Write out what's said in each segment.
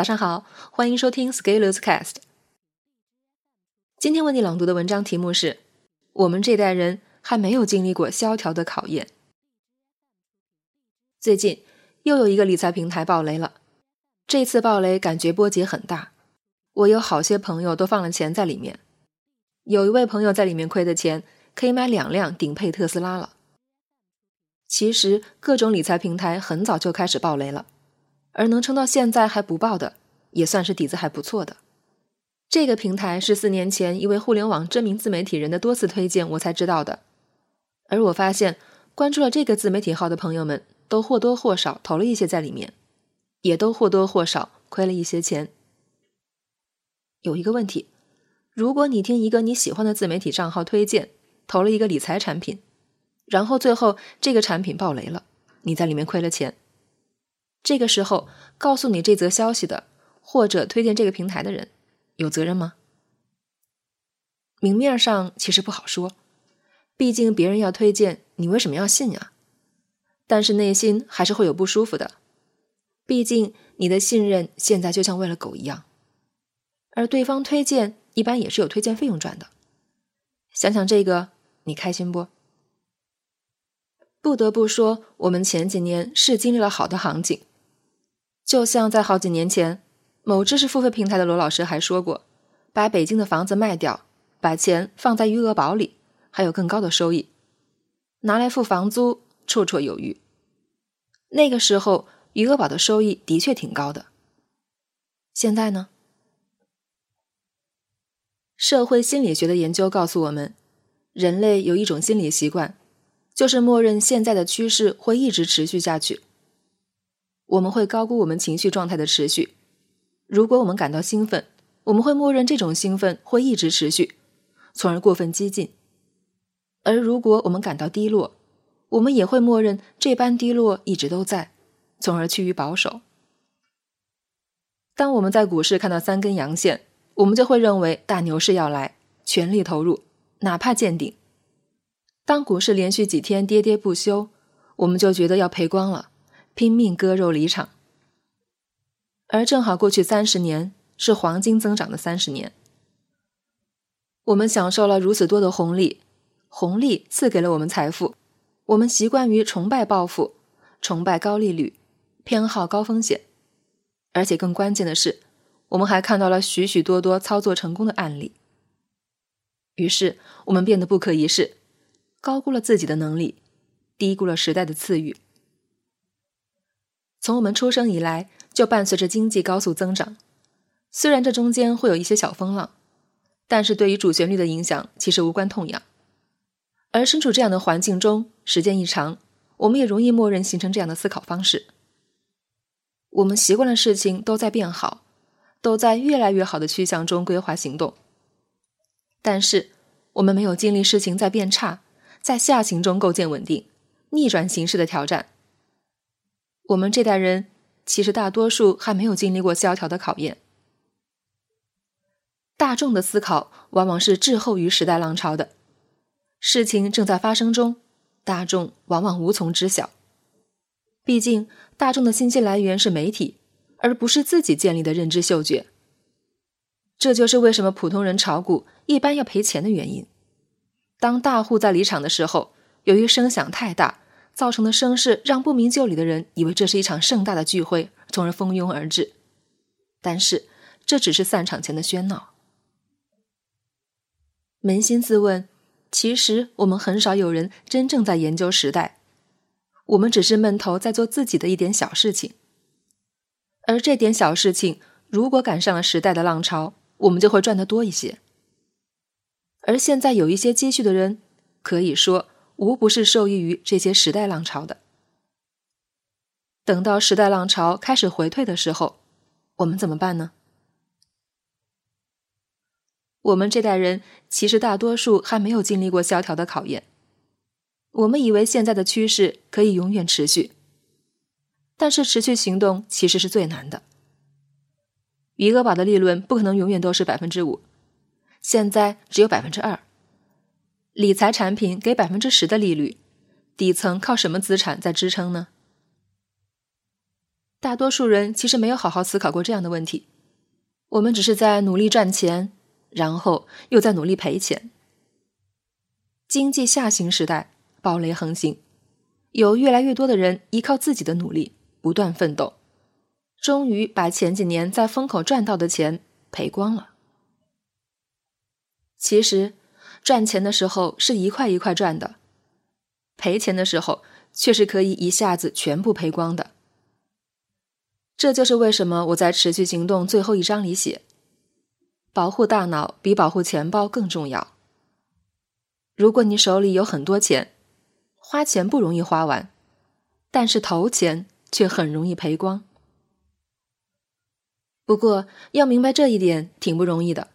早上好，欢迎收听 Scaleus Cast。今天为你朗读的文章题目是：我们这代人还没有经历过萧条的考验。最近又有一个理财平台爆雷了，这次爆雷感觉波及很大，我有好些朋友都放了钱在里面，有一位朋友在里面亏的钱可以买两辆顶配特斯拉了。其实各种理财平台很早就开始爆雷了。而能撑到现在还不爆的，也算是底子还不错的。这个平台是四年前一位互联网知名自媒体人的多次推荐，我才知道的。而我发现，关注了这个自媒体号的朋友们，都或多或少投了一些在里面，也都或多或少亏了一些钱。有一个问题：如果你听一个你喜欢的自媒体账号推荐，投了一个理财产品，然后最后这个产品爆雷了，你在里面亏了钱。这个时候，告诉你这则消息的，或者推荐这个平台的人，有责任吗？明面上其实不好说，毕竟别人要推荐，你为什么要信呀？但是内心还是会有不舒服的，毕竟你的信任现在就像喂了狗一样，而对方推荐一般也是有推荐费用赚的。想想这个，你开心不？不得不说，我们前几年是经历了好的行情。就像在好几年前，某知识付费平台的罗老师还说过，把北京的房子卖掉，把钱放在余额宝里，还有更高的收益，拿来付房租绰绰有余。那个时候，余额宝的收益的确挺高的。现在呢？社会心理学的研究告诉我们，人类有一种心理习惯，就是默认现在的趋势会一直持续下去。我们会高估我们情绪状态的持续。如果我们感到兴奋，我们会默认这种兴奋会一直持续，从而过分激进；而如果我们感到低落，我们也会默认这般低落一直都在，从而趋于保守。当我们在股市看到三根阳线，我们就会认为大牛市要来，全力投入，哪怕见顶。当股市连续几天跌跌不休，我们就觉得要赔光了。拼命割肉离场，而正好过去三十年是黄金增长的三十年，我们享受了如此多的红利，红利赐给了我们财富，我们习惯于崇拜暴富，崇拜高利率，偏好高风险，而且更关键的是，我们还看到了许许多多操作成功的案例，于是我们变得不可一世，高估了自己的能力，低估了时代的赐予。从我们出生以来，就伴随着经济高速增长。虽然这中间会有一些小风浪，但是对于主旋律的影响其实无关痛痒。而身处这样的环境中，时间一长，我们也容易默认形成这样的思考方式。我们习惯了事情都在变好，都在越来越好的趋向中规划行动。但是我们没有经历事情在变差，在下行中构建稳定、逆转形势的挑战。我们这代人其实大多数还没有经历过萧条的考验。大众的思考往往是滞后于时代浪潮的，事情正在发生中，大众往往无从知晓。毕竟，大众的信息来源是媒体，而不是自己建立的认知嗅觉。这就是为什么普通人炒股一般要赔钱的原因。当大户在离场的时候，由于声响太大。造成的声势让不明就里的人以为这是一场盛大的聚会，从而蜂拥而至。但是这只是散场前的喧闹。扪心自问，其实我们很少有人真正在研究时代，我们只是闷头在做自己的一点小事情。而这点小事情，如果赶上了时代的浪潮，我们就会赚得多一些。而现在有一些积蓄的人，可以说。无不是受益于这些时代浪潮的。等到时代浪潮开始回退的时候，我们怎么办呢？我们这代人其实大多数还没有经历过萧条的考验。我们以为现在的趋势可以永远持续，但是持续行动其实是最难的。余额宝的利润不可能永远都是百分之五，现在只有百分之二。理财产品给百分之十的利率，底层靠什么资产在支撑呢？大多数人其实没有好好思考过这样的问题。我们只是在努力赚钱，然后又在努力赔钱。经济下行时代，暴雷横行，有越来越多的人依靠自己的努力不断奋斗，终于把前几年在风口赚到的钱赔光了。其实，赚钱的时候是一块一块赚的，赔钱的时候却是可以一下子全部赔光的。这就是为什么我在《持续行动》最后一章里写：“保护大脑比保护钱包更重要。”如果你手里有很多钱，花钱不容易花完，但是投钱却很容易赔光。不过要明白这一点挺不容易的。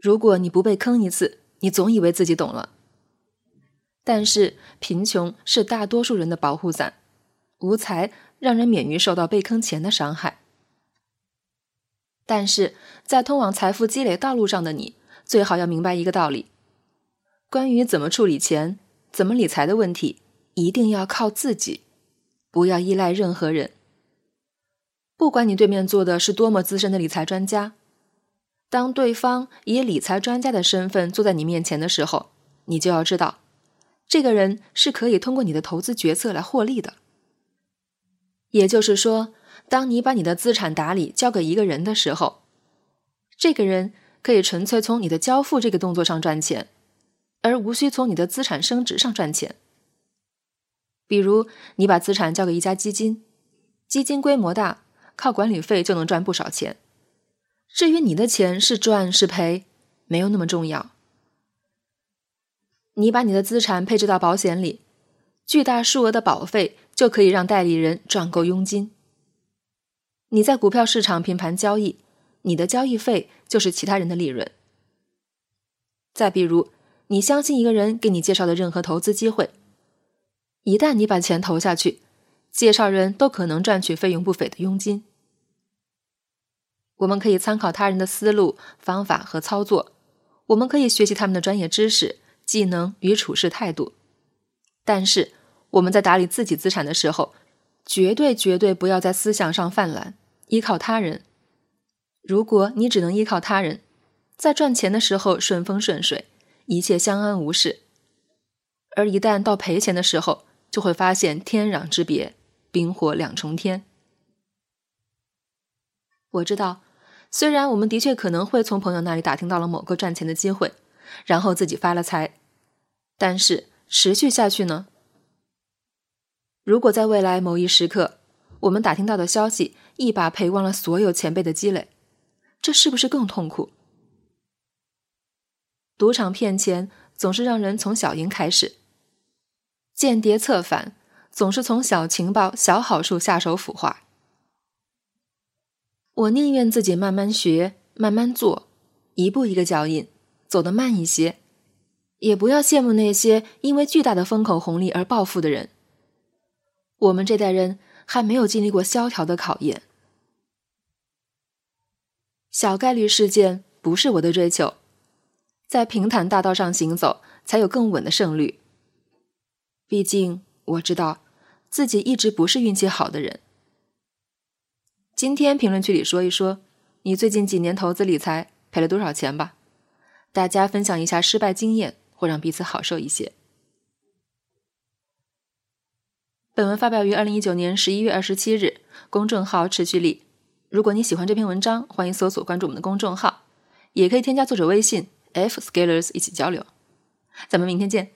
如果你不被坑一次，你总以为自己懂了。但是贫穷是大多数人的保护伞，无才。让人免于受到被坑钱的伤害，但是在通往财富积累道路上的你，最好要明白一个道理：关于怎么处理钱、怎么理财的问题，一定要靠自己，不要依赖任何人。不管你对面坐的是多么资深的理财专家，当对方以理财专家的身份坐在你面前的时候，你就要知道，这个人是可以通过你的投资决策来获利的。也就是说，当你把你的资产打理交给一个人的时候，这个人可以纯粹从你的交付这个动作上赚钱，而无需从你的资产升值上赚钱。比如，你把资产交给一家基金，基金规模大，靠管理费就能赚不少钱。至于你的钱是赚是赔，没有那么重要。你把你的资产配置到保险里，巨大数额的保费。就可以让代理人赚够佣金。你在股票市场平盘交易，你的交易费就是其他人的利润。再比如，你相信一个人给你介绍的任何投资机会，一旦你把钱投下去，介绍人都可能赚取费用不菲的佣金。我们可以参考他人的思路、方法和操作，我们可以学习他们的专业知识、技能与处事态度，但是。我们在打理自己资产的时候，绝对绝对不要在思想上犯懒，依靠他人。如果你只能依靠他人，在赚钱的时候顺风顺水，一切相安无事；而一旦到赔钱的时候，就会发现天壤之别，冰火两重天。我知道，虽然我们的确可能会从朋友那里打听到了某个赚钱的机会，然后自己发了财，但是持续下去呢？如果在未来某一时刻，我们打听到的消息一把赔光了所有前辈的积累，这是不是更痛苦？赌场骗钱总是让人从小赢开始，间谍策反总是从小情报、小好处下手腐化。我宁愿自己慢慢学、慢慢做，一步一个脚印，走得慢一些，也不要羡慕那些因为巨大的风口红利而暴富的人。我们这代人还没有经历过萧条的考验，小概率事件不是我的追求，在平坦大道上行走才有更稳的胜率。毕竟我知道自己一直不是运气好的人。今天评论区里说一说，你最近几年投资理财赔了多少钱吧？大家分享一下失败经验，会让彼此好受一些。本文发表于二零一九年十一月二十七日，公众号持续力。如果你喜欢这篇文章，欢迎搜索关注我们的公众号，也可以添加作者微信 f scalers 一起交流。咱们明天见。